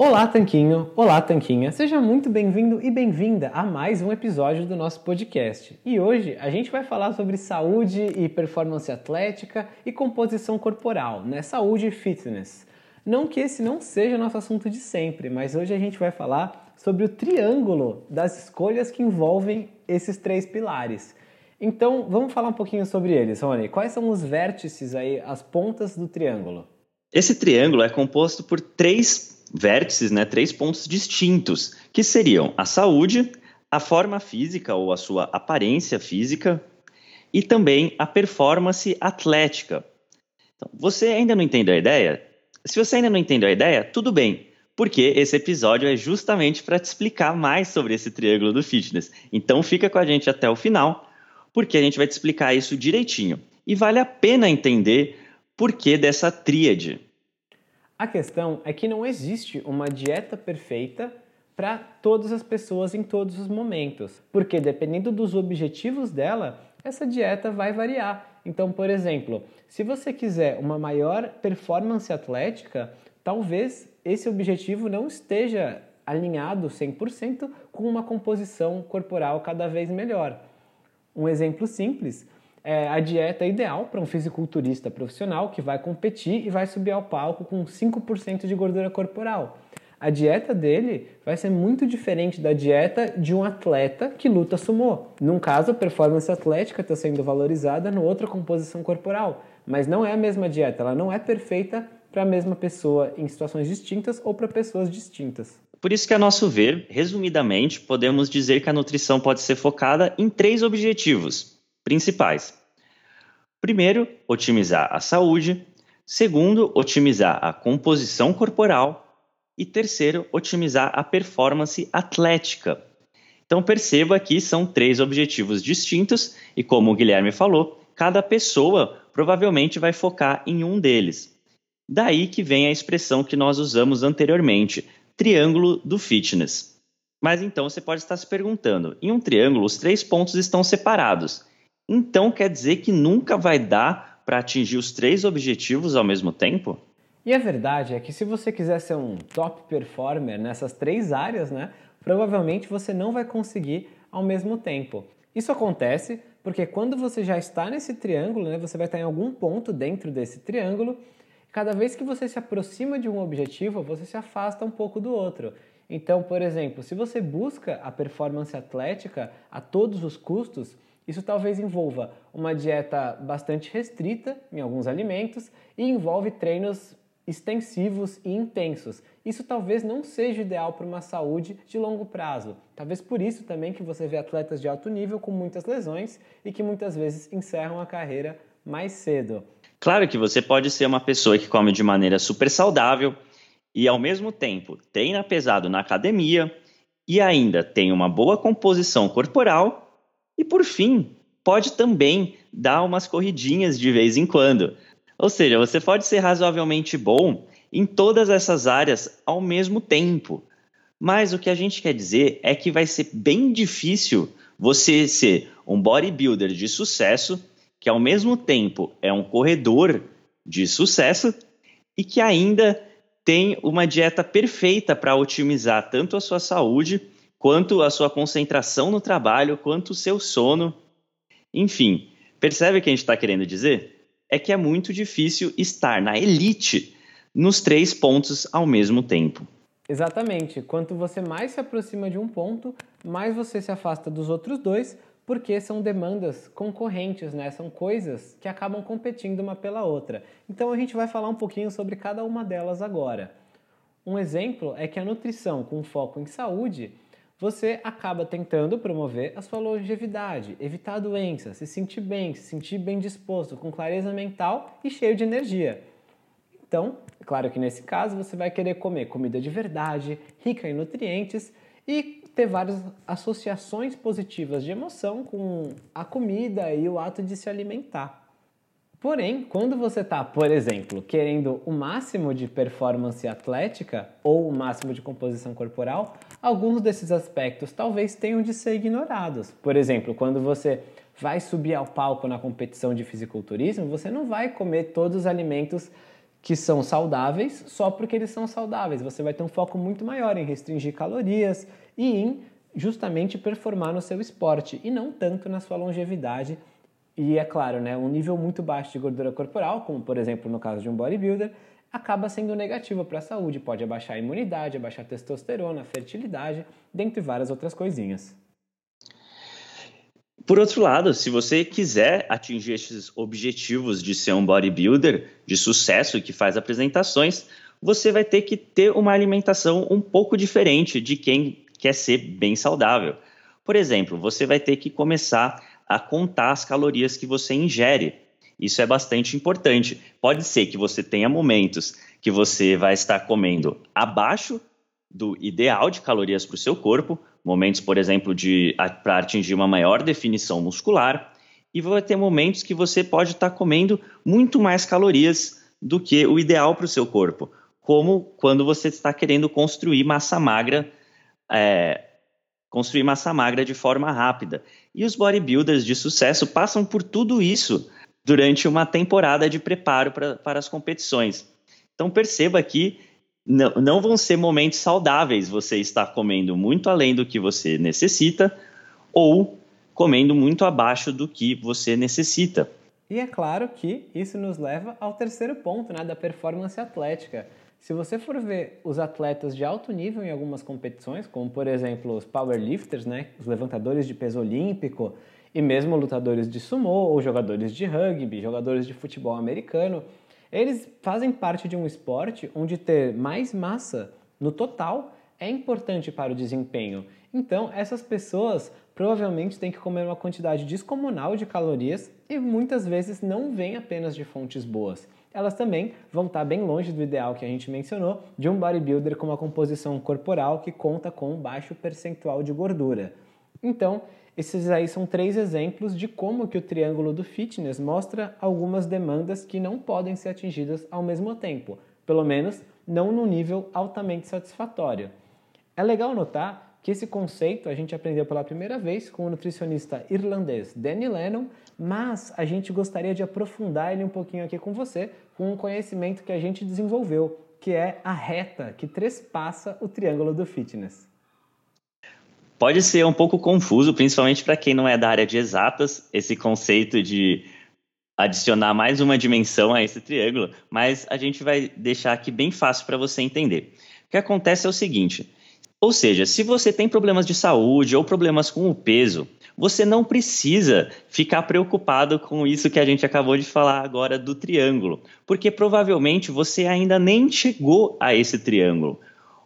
Olá, Tanquinho! Olá, Tanquinha! Seja muito bem-vindo e bem-vinda a mais um episódio do nosso podcast. E hoje a gente vai falar sobre saúde e performance atlética e composição corporal, né? Saúde e fitness. Não que esse não seja nosso assunto de sempre, mas hoje a gente vai falar sobre o triângulo das escolhas que envolvem esses três pilares. Então, vamos falar um pouquinho sobre eles, Rony. Quais são os vértices aí, as pontas do triângulo? Esse triângulo é composto por três vértices, né, três pontos distintos, que seriam a saúde, a forma física ou a sua aparência física e também a performance atlética. Então, você ainda não entendeu a ideia? Se você ainda não entendeu a ideia, tudo bem, porque esse episódio é justamente para te explicar mais sobre esse triângulo do fitness. Então fica com a gente até o final, porque a gente vai te explicar isso direitinho. E vale a pena entender por que dessa tríade. A questão é que não existe uma dieta perfeita para todas as pessoas em todos os momentos, porque dependendo dos objetivos dela, essa dieta vai variar. Então, por exemplo, se você quiser uma maior performance atlética, talvez esse objetivo não esteja alinhado 100% com uma composição corporal cada vez melhor. Um exemplo simples é a dieta ideal para um fisiculturista profissional que vai competir e vai subir ao palco com 5% de gordura corporal. A dieta dele vai ser muito diferente da dieta de um atleta que luta sumô. Num caso, a performance atlética está sendo valorizada, no outro, a composição corporal. Mas não é a mesma dieta, ela não é perfeita para a mesma pessoa em situações distintas ou para pessoas distintas. Por isso que, a nosso ver, resumidamente, podemos dizer que a nutrição pode ser focada em três objetivos principais. Primeiro, otimizar a saúde. Segundo, otimizar a composição corporal. E terceiro, otimizar a performance atlética. Então perceba que são três objetivos distintos e, como o Guilherme falou, cada pessoa provavelmente vai focar em um deles. Daí que vem a expressão que nós usamos anteriormente, triângulo do fitness. Mas então você pode estar se perguntando: em um triângulo, os três pontos estão separados. Então quer dizer que nunca vai dar para atingir os três objetivos ao mesmo tempo? E a verdade é que se você quiser ser um top performer nessas três áreas, né, provavelmente você não vai conseguir ao mesmo tempo. Isso acontece porque quando você já está nesse triângulo, né, você vai estar em algum ponto dentro desse triângulo. Cada vez que você se aproxima de um objetivo, você se afasta um pouco do outro. Então, por exemplo, se você busca a performance atlética a todos os custos, Isso talvez envolva uma dieta bastante restrita em alguns alimentos e envolve treinos extensivos e intensos. Isso talvez não seja ideal para uma saúde de longo prazo. Talvez por isso também que você vê atletas de alto nível com muitas lesões e que muitas vezes encerram a carreira mais cedo. Claro que você pode ser uma pessoa que come de maneira super saudável e ao mesmo tempo treina pesado na academia e ainda tem uma boa composição corporal e por fim pode também dar umas corridinhas de vez em quando. Ou seja, você pode ser razoavelmente bom em todas essas áreas ao mesmo tempo. Mas o que a gente quer dizer é que vai ser bem difícil você ser um bodybuilder de sucesso, que ao mesmo tempo é um corredor de sucesso e que ainda tem uma dieta perfeita para otimizar tanto a sua saúde, quanto a sua concentração no trabalho, quanto o seu sono. Enfim, percebe o que a gente está querendo dizer? é que é muito difícil estar na elite nos três pontos ao mesmo tempo. Exatamente. Quanto você mais se aproxima de um ponto, mais você se afasta dos outros dois, porque são demandas concorrentes, né? São coisas que acabam competindo uma pela outra. Então a gente vai falar um pouquinho sobre cada uma delas agora. Um exemplo é que a nutrição com foco em saúde você acaba tentando promover a sua longevidade, evitar doenças, se sentir bem, se sentir bem disposto, com clareza mental e cheio de energia. Então, é claro que nesse caso você vai querer comer comida de verdade, rica em nutrientes e ter várias associações positivas de emoção com a comida e o ato de se alimentar. Porém, quando você está, por exemplo, querendo o máximo de performance atlética ou o máximo de composição corporal, alguns desses aspectos talvez tenham de ser ignorados. Por exemplo, quando você vai subir ao palco na competição de fisiculturismo, você não vai comer todos os alimentos que são saudáveis só porque eles são saudáveis. Você vai ter um foco muito maior em restringir calorias e em justamente performar no seu esporte e não tanto na sua longevidade e é claro, né, um nível muito baixo de gordura corporal, como por exemplo no caso de um bodybuilder, acaba sendo negativo para a saúde, pode abaixar a imunidade, abaixar a testosterona, a fertilidade, dentre várias outras coisinhas. Por outro lado, se você quiser atingir esses objetivos de ser um bodybuilder de sucesso que faz apresentações, você vai ter que ter uma alimentação um pouco diferente de quem quer ser bem saudável. Por exemplo, você vai ter que começar a contar as calorias que você ingere. Isso é bastante importante. Pode ser que você tenha momentos que você vai estar comendo abaixo do ideal de calorias para o seu corpo, momentos, por exemplo, de para atingir uma maior definição muscular, e vai ter momentos que você pode estar comendo muito mais calorias do que o ideal para o seu corpo, como quando você está querendo construir massa magra é, construir massa magra de forma rápida. E os bodybuilders de sucesso passam por tudo isso durante uma temporada de preparo pra, para as competições. Então perceba que não, não vão ser momentos saudáveis você estar comendo muito além do que você necessita ou comendo muito abaixo do que você necessita. E é claro que isso nos leva ao terceiro ponto né, da performance atlética, se você for ver os atletas de alto nível em algumas competições, como por exemplo os powerlifters, né, os levantadores de peso olímpico, e mesmo lutadores de sumô ou jogadores de rugby, jogadores de futebol americano, eles fazem parte de um esporte onde ter mais massa no total é importante para o desempenho. Então, essas pessoas provavelmente têm que comer uma quantidade descomunal de calorias e muitas vezes não vem apenas de fontes boas elas também vão estar bem longe do ideal que a gente mencionou de um bodybuilder com uma composição corporal que conta com um baixo percentual de gordura. Então, esses aí são três exemplos de como que o triângulo do fitness mostra algumas demandas que não podem ser atingidas ao mesmo tempo, pelo menos não no nível altamente satisfatório. É legal notar que esse conceito a gente aprendeu pela primeira vez com o nutricionista irlandês Danny Lennon, mas a gente gostaria de aprofundar ele um pouquinho aqui com você, com um conhecimento que a gente desenvolveu, que é a reta que trespassa o triângulo do fitness. Pode ser um pouco confuso, principalmente para quem não é da área de exatas, esse conceito de adicionar mais uma dimensão a esse triângulo, mas a gente vai deixar aqui bem fácil para você entender. O que acontece é o seguinte: Ou seja, se você tem problemas de saúde ou problemas com o peso, você não precisa ficar preocupado com isso que a gente acabou de falar agora do triângulo, porque provavelmente você ainda nem chegou a esse triângulo.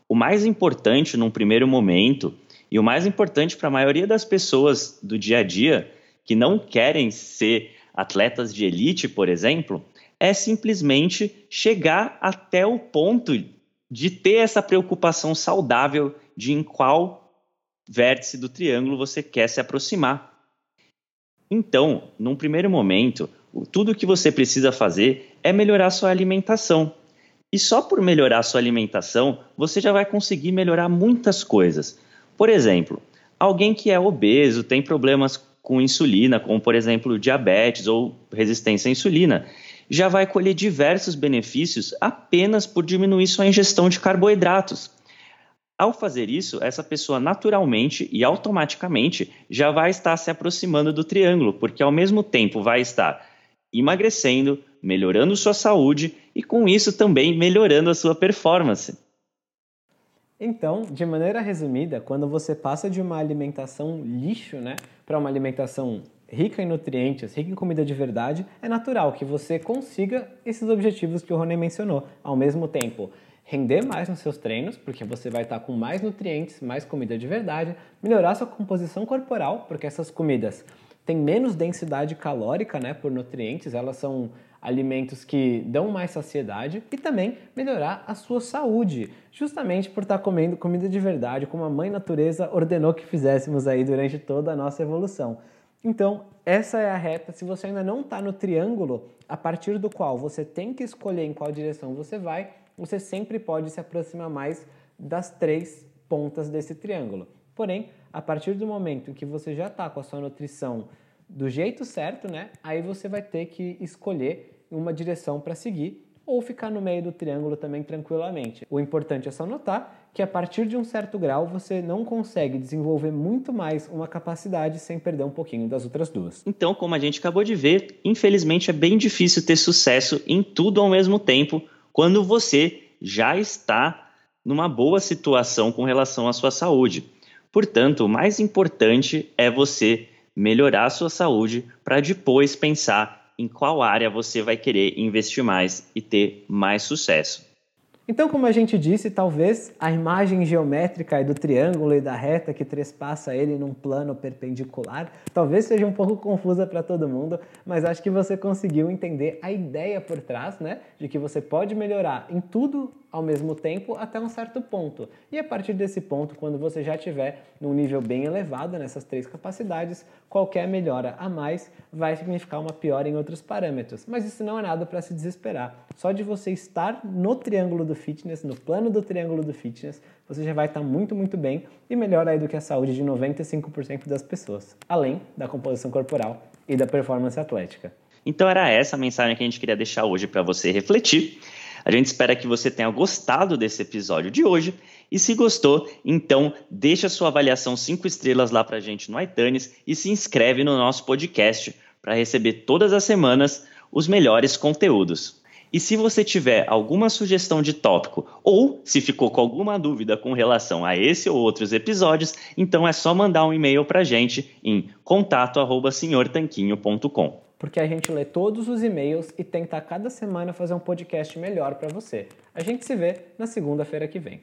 O mais importante num primeiro momento, e o mais importante para a maioria das pessoas do dia a dia que não querem ser atletas de elite, por exemplo, é simplesmente chegar até o ponto de ter essa preocupação saudável de em qual vértice do triângulo você quer se aproximar. Então, num primeiro momento, tudo que você precisa fazer é melhorar sua alimentação. E só por melhorar sua alimentação, você já vai conseguir melhorar muitas coisas. Por exemplo, alguém que é obeso, tem problemas com insulina, como por exemplo diabetes ou resistência à insulina, já vai colher diversos benefícios apenas por diminuir sua ingestão de carboidratos. Ao fazer isso, essa pessoa naturalmente e automaticamente já vai estar se aproximando do triângulo, porque ao mesmo tempo vai estar emagrecendo, melhorando sua saúde e com isso também melhorando a sua performance. Então, de maneira resumida, quando você passa de uma alimentação lixo, né, para uma alimentação rica em nutrientes, rica em comida de verdade, é natural que você consiga esses objetivos que o Rony mencionou. Ao mesmo tempo, render mais nos seus treinos, porque você vai estar com mais nutrientes, mais comida de verdade, melhorar sua composição corporal, porque essas comidas têm menos densidade calórica, né, por nutrientes, elas são alimentos que dão mais saciedade e também melhorar a sua saúde, justamente por estar comendo comida de verdade, como a mãe natureza ordenou que fizéssemos aí durante toda a nossa evolução. Então, essa é a reta. Se você ainda não está no triângulo, a partir do qual você tem que escolher em qual direção você vai, você sempre pode se aproximar mais das três pontas desse triângulo. Porém, a partir do momento em que você já está com a sua nutrição do jeito certo, né? Aí você vai ter que escolher uma direção para seguir ou ficar no meio do triângulo também tranquilamente. O importante é só notar que a partir de um certo grau você não consegue desenvolver muito mais uma capacidade sem perder um pouquinho das outras duas. Então, como a gente acabou de ver, infelizmente é bem difícil ter sucesso em tudo ao mesmo tempo quando você já está numa boa situação com relação à sua saúde. Portanto, o mais importante é você melhorar a sua saúde para depois pensar em qual área você vai querer investir mais e ter mais sucesso. Então, como a gente disse, talvez a imagem geométrica do triângulo e da reta que trespassa ele num plano perpendicular, talvez seja um pouco confusa para todo mundo, mas acho que você conseguiu entender a ideia por trás, né, de que você pode melhorar em tudo ao mesmo tempo até um certo ponto. E a partir desse ponto, quando você já estiver num nível bem elevado nessas três capacidades, qualquer melhora a mais vai significar uma piora em outros parâmetros. Mas isso não é nada para se desesperar. Só de você estar no triângulo do fitness, no plano do triângulo do fitness, você já vai estar muito, muito bem e melhor aí do que a saúde de 95% das pessoas, além da composição corporal e da performance atlética. Então era essa a mensagem que a gente queria deixar hoje para você refletir. A gente espera que você tenha gostado desse episódio de hoje. E se gostou, então deixa sua avaliação 5 estrelas lá para a gente no iTunes e se inscreve no nosso podcast para receber todas as semanas os melhores conteúdos. E se você tiver alguma sugestão de tópico ou se ficou com alguma dúvida com relação a esse ou outros episódios, então é só mandar um e-mail para gente em contato@senhortanquinho.com porque a gente lê todos os e-mails e tenta cada semana fazer um podcast melhor para você. A gente se vê na segunda-feira que vem.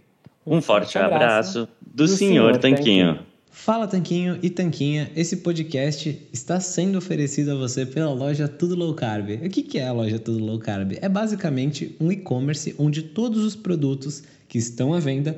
Um, um forte, forte abraço, abraço do, do Senhor, Tanquinho. Tanquinho. Fala Tanquinho e Tanquinha, esse podcast está sendo oferecido a você pela loja Tudo Low Carb. O que é a loja Tudo Low Carb? É basicamente um e-commerce onde todos os produtos que estão à venda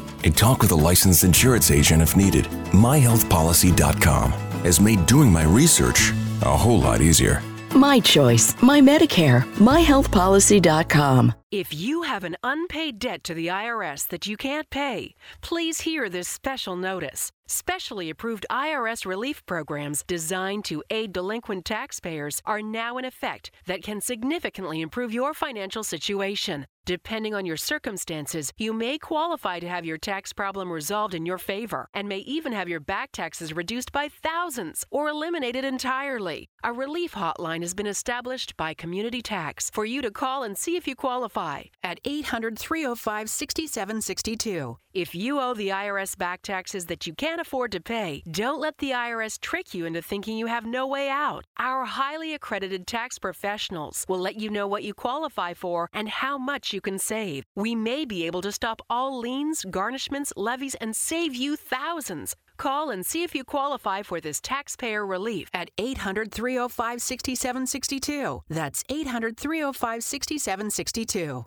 and talk with a licensed insurance agent if needed. MyHealthPolicy.com has made doing my research a whole lot easier. My choice, my Medicare, myhealthpolicy.com. If you have an unpaid debt to the IRS that you can't pay, please hear this special notice. Specially approved IRS relief programs designed to aid delinquent taxpayers are now in effect that can significantly improve your financial situation. Depending on your circumstances, you may qualify to have your tax problem resolved in your favor and may even have your back taxes reduced by thousands or eliminated entirely. A relief hotline has been established by Community Tax for you to call and see if you qualify at 800 305 6762. If you owe the IRS back taxes that you can't afford to pay, don't let the IRS trick you into thinking you have no way out. Our highly accredited tax professionals will let you know what you qualify for and how much you can save. We may be able to stop all liens, garnishments, levies, and save you thousands. Call and see if you qualify for this taxpayer relief at 800 305 6762. That's 800 305 6762.